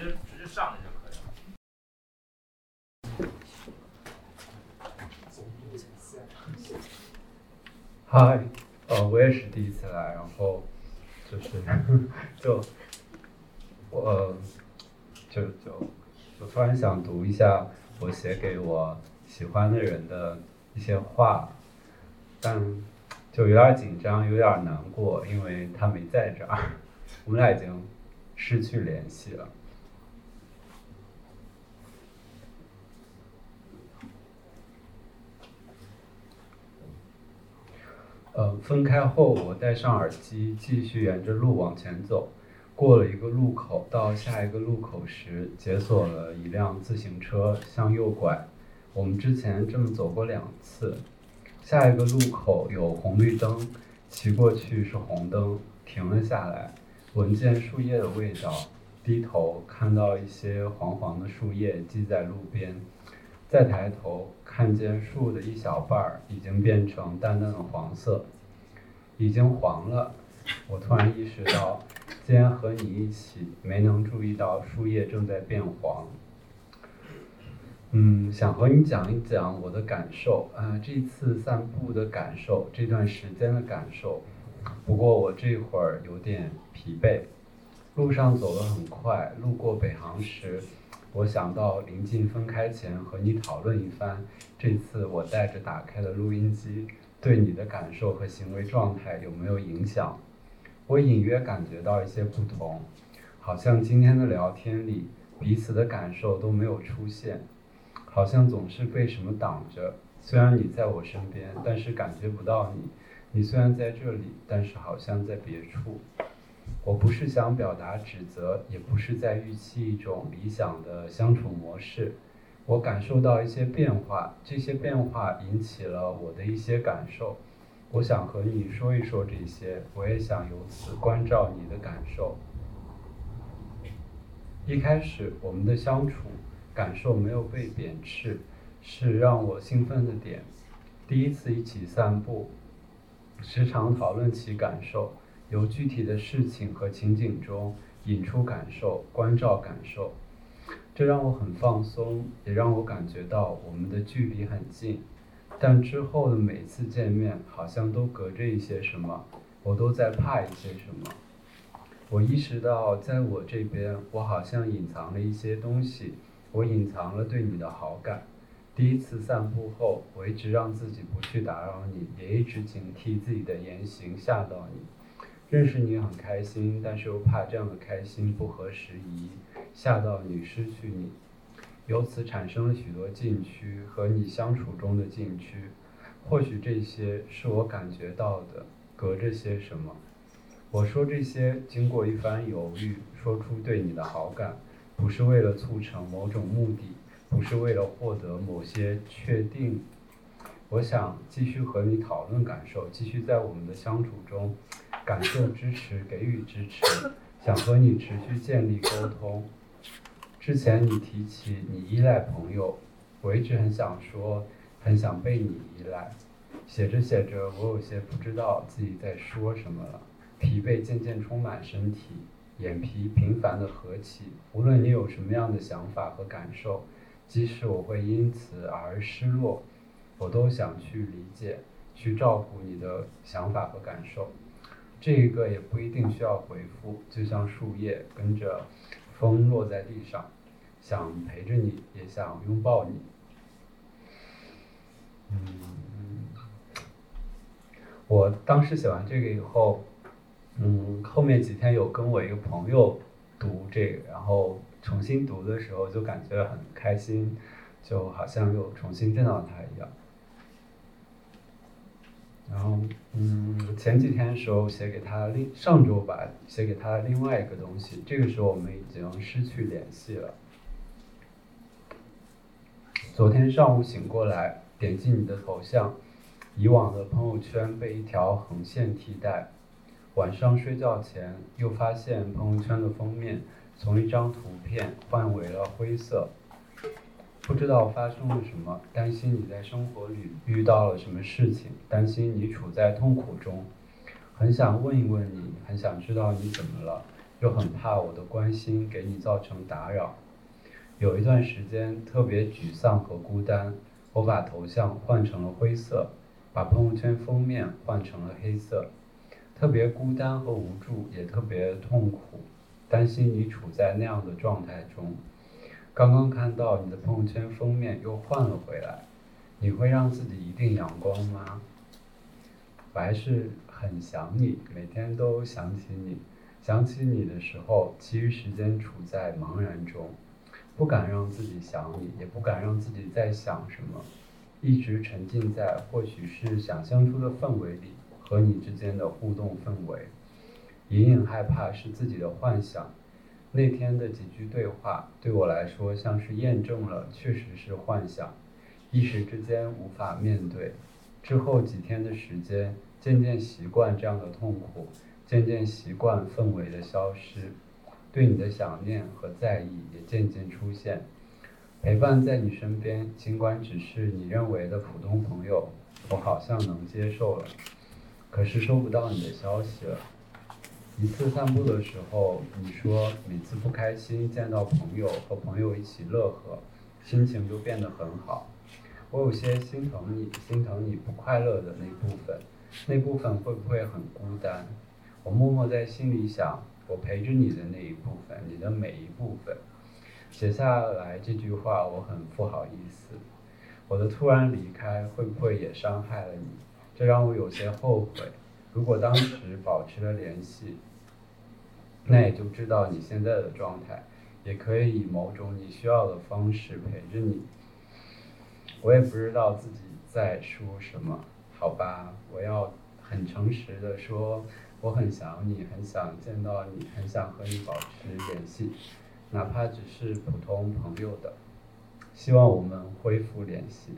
直接直接上来就可以了。嗨，呃，我也是第一次来，然后就是就我就就我突然想读一下我写给我喜欢的人的一些话，但就有点紧张，有点难过，因为他没在这儿，我们俩已经失去联系了。呃，分开后，我戴上耳机，继续沿着路往前走。过了一个路口，到下一个路口时，解锁了一辆自行车，向右拐。我们之前这么走过两次。下一个路口有红绿灯，骑过去是红灯，停了下来，闻见树叶的味道，低头看到一些黄黄的树叶积在路边。再抬头，看见树的一小半儿已经变成淡淡的黄色，已经黄了。我突然意识到，今天和你一起，没能注意到树叶正在变黄。嗯，想和你讲一讲我的感受，啊，这次散步的感受，这段时间的感受。不过我这会儿有点疲惫，路上走得很快，路过北航时。我想到临近分开前和你讨论一番，这次我带着打开的录音机，对你的感受和行为状态有没有影响？我隐约感觉到一些不同，好像今天的聊天里，彼此的感受都没有出现，好像总是被什么挡着。虽然你在我身边，但是感觉不到你；你虽然在这里，但是好像在别处。我不是想表达指责，也不是在预期一种理想的相处模式。我感受到一些变化，这些变化引起了我的一些感受。我想和你说一说这些，我也想由此关照你的感受。一开始我们的相处感受没有被贬斥，是让我兴奋的点。第一次一起散步，时常讨论起感受。由具体的事情和情景中引出感受，关照感受，这让我很放松，也让我感觉到我们的距离很近。但之后的每次见面，好像都隔着一些什么，我都在怕一些什么。我意识到，在我这边，我好像隐藏了一些东西，我隐藏了对你的好感。第一次散步后，我一直让自己不去打扰你，也一直警惕自己的言行吓到你。认识你很开心，但是又怕这样的开心不合时宜，吓到你失去你，由此产生了许多禁区和你相处中的禁区。或许这些是我感觉到的，隔着些什么。我说这些，经过一番犹豫，说出对你的好感，不是为了促成某种目的，不是为了获得某些确定。我想继续和你讨论感受，继续在我们的相处中。感受支持，给予支持，想和你持续建立沟通。之前你提起你依赖朋友，我一直很想说，很想被你依赖。写着写着，我有些不知道自己在说什么了，疲惫渐渐充满身体，眼皮频繁的合起。无论你有什么样的想法和感受，即使我会因此而失落，我都想去理解，去照顾你的想法和感受。这个也不一定需要回复，就像树叶跟着风落在地上，想陪着你，也想拥抱你。嗯，我当时写完这个以后，嗯，后面几天有跟我一个朋友读这个，然后重新读的时候就感觉很开心，就好像又重新见到他一样。然后，嗯，前几天的时候写给他另上周吧，写给他另外一个东西。这个时候我们已经失去联系了。昨天上午醒过来，点击你的头像，以往的朋友圈被一条横线替代。晚上睡觉前又发现朋友圈的封面从一张图片换为了灰色。不知道发生了什么，担心你在生活里遇到了什么事情，担心你处在痛苦中，很想问一问你，很想知道你怎么了，又很怕我的关心给你造成打扰。有一段时间特别沮丧和孤单，我把头像换成了灰色，把朋友圈封面换成了黑色。特别孤单和无助，也特别痛苦，担心你处在那样的状态中。刚刚看到你的朋友圈封面又换了回来，你会让自己一定阳光吗？我还是很想你，每天都想起你。想起你的时候，其余时间处在茫然中。不敢让自己想你，也不敢让自己在想什么，一直沉浸在或许是想象出的氛围里，和你之间的互动氛围，隐隐害怕是自己的幻想。那天的几句对话对我来说像是验证了，确实是幻想，一时之间无法面对。之后几天的时间，渐渐习惯这样的痛苦，渐渐习惯氛围的消失。对你的想念和在意也渐渐出现，陪伴在你身边，尽管只是你认为的普通朋友，我好像能接受了。可是收不到你的消息了。一次散步的时候，你说每次不开心见到朋友和朋友一起乐呵，心情就变得很好。我有些心疼你，心疼你不快乐的那部分，那部分会不会很孤单？我默默在心里想。我陪着你的那一部分，你的每一部分，写下来这句话，我很不好意思。我的突然离开会不会也伤害了你？这让我有些后悔。如果当时保持了联系，那也就知道你现在的状态，也可以以某种你需要的方式陪着你。我也不知道自己在说什么，好吧，我要很诚实的说。我很想你，很想见到你，很想和你保持联系，哪怕只是普通朋友的。希望我们恢复联系。